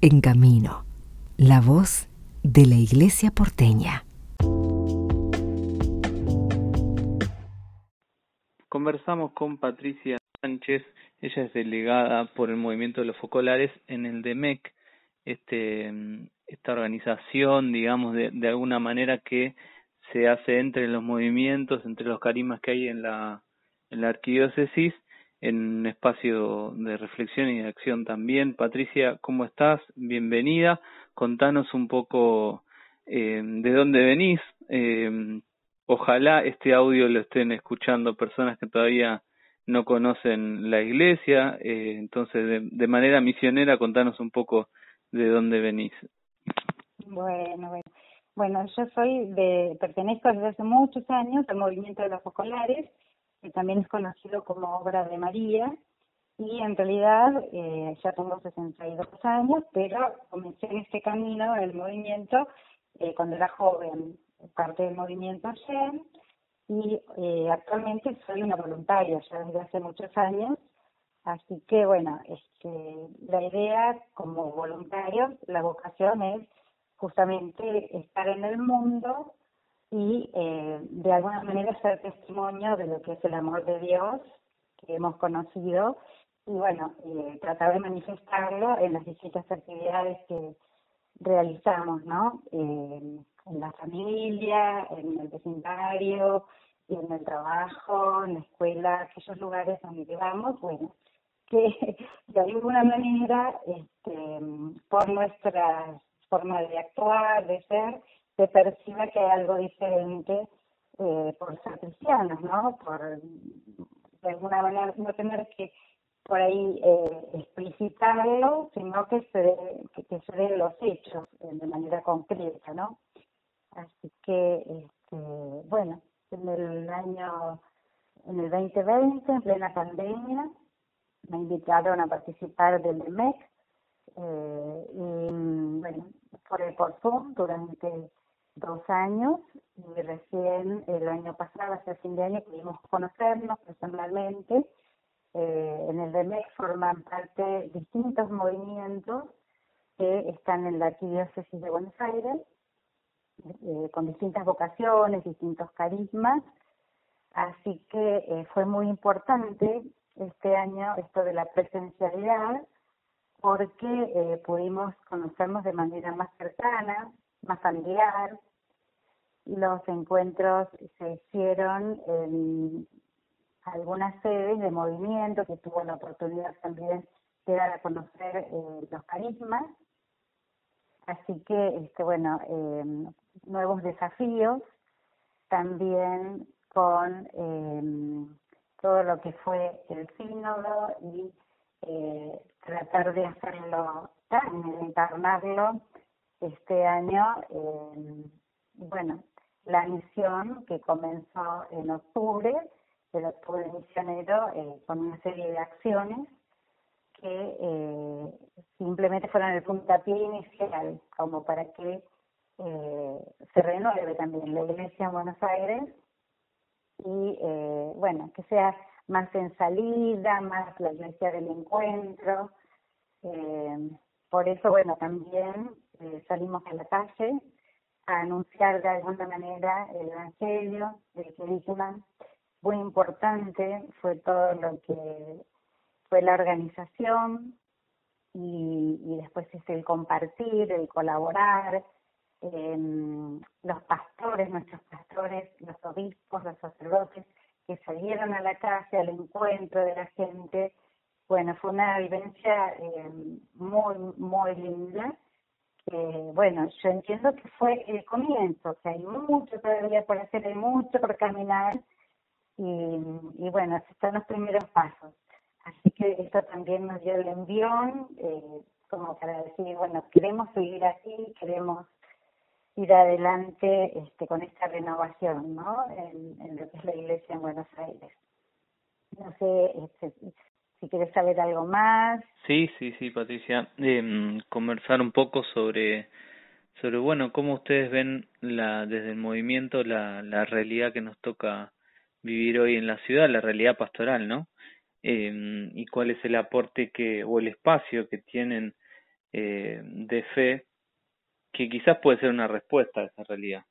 En Camino, la voz de la Iglesia porteña. Conversamos con Patricia Sánchez, ella es delegada por el movimiento de los focolares en el DEMEC, este, esta organización, digamos, de, alguna manera que se hace entre los movimientos, entre los carismas que hay en la arquidiócesis en un espacio de reflexión y de acción también. Patricia, ¿cómo estás? Bienvenida. Contanos un poco eh, de dónde venís. Eh, ojalá este audio lo estén escuchando personas que todavía no conocen la iglesia. Eh, entonces, de, de, manera misionera, contanos un poco de dónde venís. Bueno, bueno. Bueno, yo soy de, pertenezco desde hace muchos años al movimiento de los focolares también es conocido como Obra de María, y en realidad eh, ya tengo 62 años, pero comencé en este camino, el movimiento, eh, cuando era joven, parte del movimiento ayer, y eh, actualmente soy una voluntaria ya desde hace muchos años, así que bueno, este, la idea como voluntario, la vocación es justamente estar en el mundo y eh, de alguna manera ser testimonio de lo que es el amor de Dios que hemos conocido y bueno, eh, tratar de manifestarlo en las distintas actividades que realizamos, ¿no? En la familia, en el vecindario, en el trabajo, en la escuela, aquellos lugares donde llevamos, bueno, que de alguna manera, este, por nuestra forma de actuar, de ser, se perciba que hay algo diferente eh, por ser cristianos, ¿no? Por de alguna manera no tener que por ahí eh, explicitarlo, sino que se, que, que se den los hechos eh, de manera concreta, ¿no? Así que, este, bueno, en el año, en el 2020, en plena pandemia, me invitaron a participar del MEC, eh, y bueno, por, por Zoom durante dos años y recién el año pasado, hace fin de año, pudimos conocernos personalmente. Eh, en el DEMEC forman parte distintos movimientos que están en la Arquidiócesis de Buenos Aires, eh, con distintas vocaciones, distintos carismas. Así que eh, fue muy importante este año esto de la presencialidad, porque eh, pudimos conocernos de manera más cercana, más familiar, los encuentros se hicieron en algunas sedes de movimiento que tuvo la oportunidad también de dar a conocer eh, los carismas. Así que, este, bueno, eh, nuevos desafíos también con eh, todo lo que fue el sínodo y eh, tratar de hacerlo, de encarnarlo este año. Eh, bueno, la misión que comenzó en octubre, el octubre misionero, eh, con una serie de acciones que eh, simplemente fueron el puntapié inicial, como para que eh, se renueve también la iglesia en Buenos Aires y, eh, bueno, que sea más en salida, más la iglesia del encuentro. Eh, por eso, bueno, también eh, salimos a la calle anunciar de alguna manera el Evangelio, el currículum. Muy importante fue todo lo que fue la organización y, y después es el compartir, el colaborar, eh, los pastores, nuestros pastores, los obispos, los sacerdotes que salieron a la calle al encuentro de la gente. Bueno, fue una vivencia eh, muy, muy linda eh, bueno, yo entiendo que fue el comienzo, que hay mucho todavía por hacer, hay mucho por caminar y, y bueno, están los primeros pasos. Así que esto también nos dio el envión, eh, como para decir, bueno, queremos seguir así, queremos ir adelante este, con esta renovación, ¿no? En, en lo que es la iglesia en Buenos Aires. No sé, este, si quieres saber algo más. Sí, sí, sí, Patricia. Eh, conversar un poco sobre, sobre, bueno, cómo ustedes ven la, desde el movimiento la, la realidad que nos toca vivir hoy en la ciudad, la realidad pastoral, ¿no? Eh, y cuál es el aporte que, o el espacio que tienen eh, de fe que quizás puede ser una respuesta a esa realidad.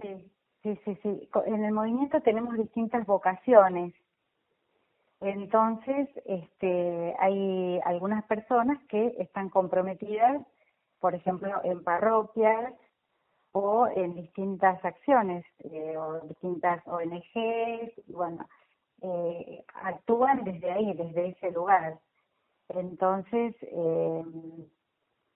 Sí, sí, sí, sí. En el movimiento tenemos distintas vocaciones. Entonces, este, hay algunas personas que están comprometidas, por ejemplo, en parroquias o en distintas acciones eh, o distintas ONGs, y bueno, eh, actúan desde ahí, desde ese lugar. Entonces, eh,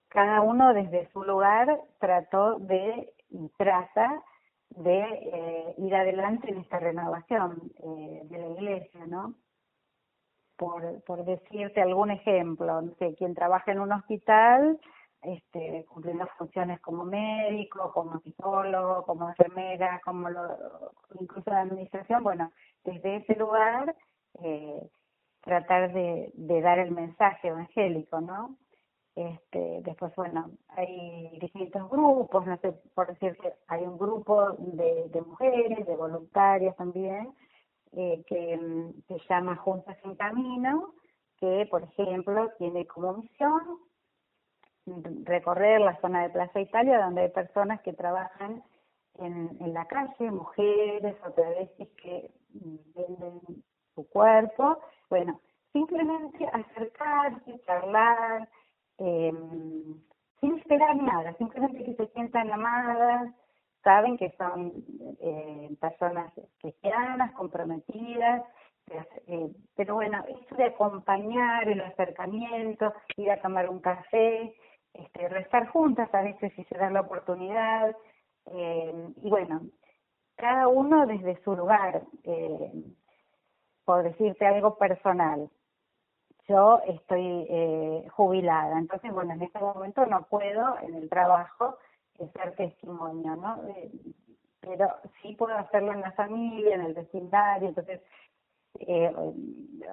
cada uno desde su lugar trató de y trata de eh, ir adelante en esta renovación eh, de la iglesia, ¿no? Por, por decirte algún ejemplo, no quien trabaja en un hospital, este, cumpliendo funciones como médico, como psicólogo, como enfermera, como lo, incluso la administración, bueno, desde ese lugar eh, tratar de, de dar el mensaje evangélico, ¿no? Este, después, bueno, hay distintos grupos, no sé, por decir que hay un grupo de, de mujeres, de voluntarias también, eh, que se llama Juntas en Camino, que, por ejemplo, tiene como misión recorrer la zona de Plaza Italia, donde hay personas que trabajan en, en la calle, mujeres o travestis que venden su cuerpo. Bueno, simplemente acercarse, charlar, eh, sin esperar nada, simplemente que se sientan amadas, saben que son eh, personas cristianas, comprometidas, eh, pero bueno, esto de acompañar el acercamiento, ir a tomar un café, este, rezar juntas a veces si se da la oportunidad, eh, y bueno, cada uno desde su lugar, eh, por decirte algo personal, yo estoy eh, jubilada, entonces bueno, en este momento no puedo en el trabajo ser testimonio, ¿no? Pero sí puedo hacerlo en la familia, en el vecindario, entonces eh,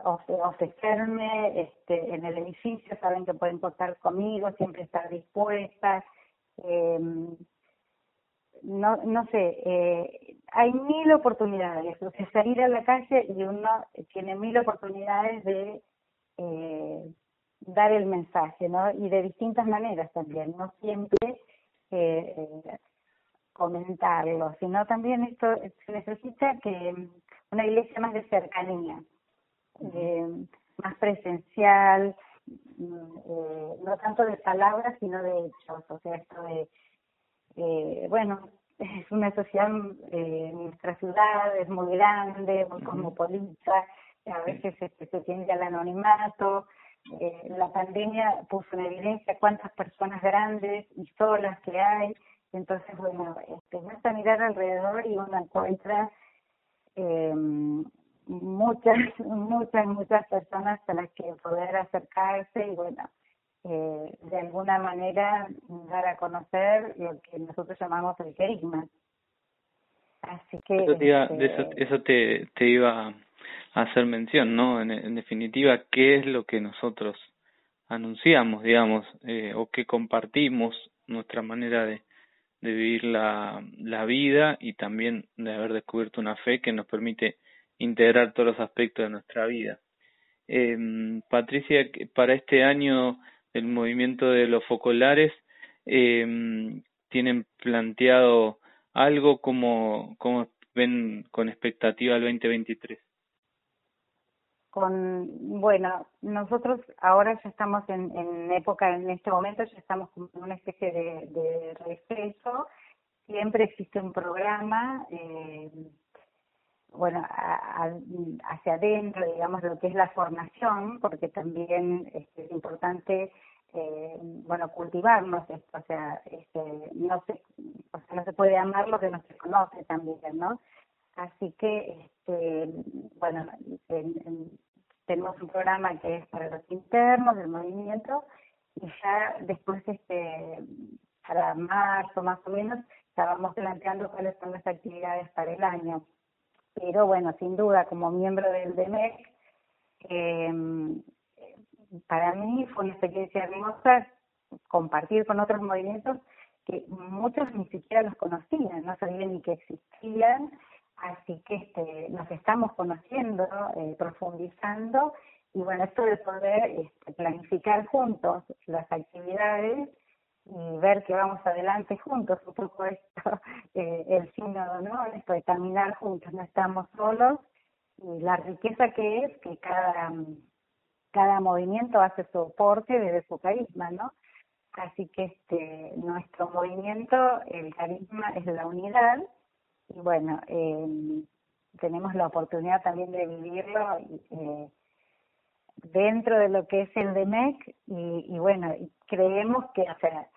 ofrecerme este, en el edificio, saben que pueden contar conmigo, siempre estar dispuesta. Eh, no, no sé, eh, hay mil oportunidades, o salir a la calle y uno tiene mil oportunidades de eh, dar el mensaje, ¿no? Y de distintas maneras también, no siempre eh, eh, comentarlo, sino también esto se necesita que una iglesia más de cercanía, eh, más presencial, mm, eh, no tanto de palabras, sino de hechos, o sea, esto de, eh, bueno, es una sociedad, eh, nuestra ciudad es muy grande, muy cosmopolita, a veces este, se tiende al anonimato. Eh, la pandemia puso en evidencia cuántas personas grandes y solas que hay. Entonces, bueno, este, basta mirar alrededor y uno encuentra eh, muchas, muchas, muchas personas a las que poder acercarse y, bueno, eh, de alguna manera dar a conocer lo que nosotros llamamos el querigma. Así que... Eso te iba, eso, este, eso te, te iba hacer mención, ¿no? En, en, definitiva, ¿qué es lo que nosotros anunciamos, digamos, eh, o que compartimos nuestra manera de, de vivir la, la vida y también de haber descubierto una fe que nos permite integrar todos los aspectos de nuestra vida. Eh, Patricia, para este año del movimiento de los focolares, eh, ¿tienen planteado algo como, como ven con expectativa al 2023? Con, bueno, nosotros ahora ya estamos en, en época, en este momento ya estamos con una especie de, de receso, siempre existe un programa, eh, bueno, a, a, hacia adentro, digamos, lo que es la formación, porque también este, es importante, eh, bueno, cultivarnos esto, o sea, este, no se, o sea, no se puede amar lo que no se conoce también, ¿no? Así que, este, bueno, tenemos un programa que es para los internos del movimiento y ya después, este, para marzo más o menos, vamos planteando cuáles son las actividades para el año. Pero bueno, sin duda, como miembro del DEMEC, eh, para mí fue una experiencia hermosa compartir con otros movimientos que muchos ni siquiera los conocían, no sabían ni que existían Así que este, nos estamos conociendo, eh, profundizando y bueno, esto de poder este, planificar juntos las actividades y ver que vamos adelante juntos, un poco esto, eh, el sínodo, ¿no? Esto de caminar juntos, no estamos solos, y la riqueza que es que cada, cada movimiento hace su aporte desde su carisma, ¿no? Así que este nuestro movimiento, el carisma es la unidad, y bueno, eh, tenemos la oportunidad también de vivirlo eh, dentro de lo que es el DEMEC y, y bueno, creemos que o sea,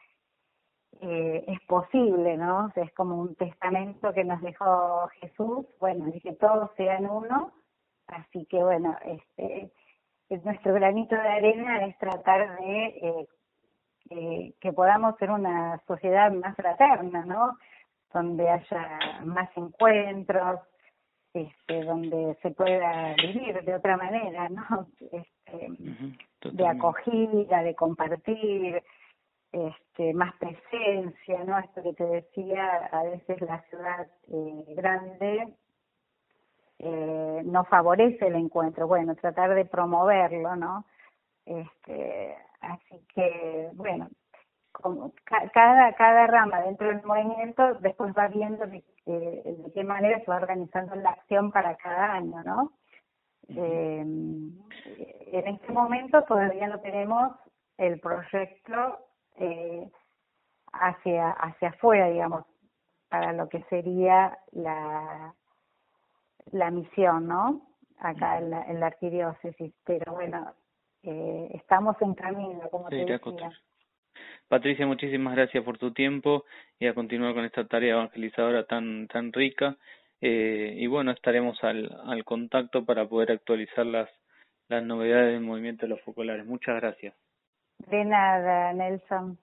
eh, es posible, ¿no? Es como un testamento que nos dejó Jesús, bueno, que todos sean uno, así que bueno, este nuestro granito de arena es tratar de eh, eh, que podamos ser una sociedad más fraterna, ¿no? Donde haya más encuentros, este, donde se pueda vivir de otra manera, ¿no? Este, de acogida, de compartir, este, más presencia, ¿no? Esto que te decía, a veces la ciudad eh, grande eh, no favorece el encuentro. Bueno, tratar de promoverlo, ¿no? Este, así que, bueno, como cada, cada rama dentro del movimiento después va viendo de, de qué manera se va organizando la acción para cada año, ¿no? Eh, en este momento todavía no tenemos el proyecto eh, hacia hacia afuera, digamos, para lo que sería la la misión, ¿no? Acá en la, en la arquidiócesis, pero bueno, eh, estamos en camino, como te decía. Patricia, muchísimas gracias por tu tiempo y a continuar con esta tarea evangelizadora tan tan rica. Eh, y bueno, estaremos al, al contacto para poder actualizar las, las novedades del movimiento de los focolares. Muchas gracias. De nada, Nelson.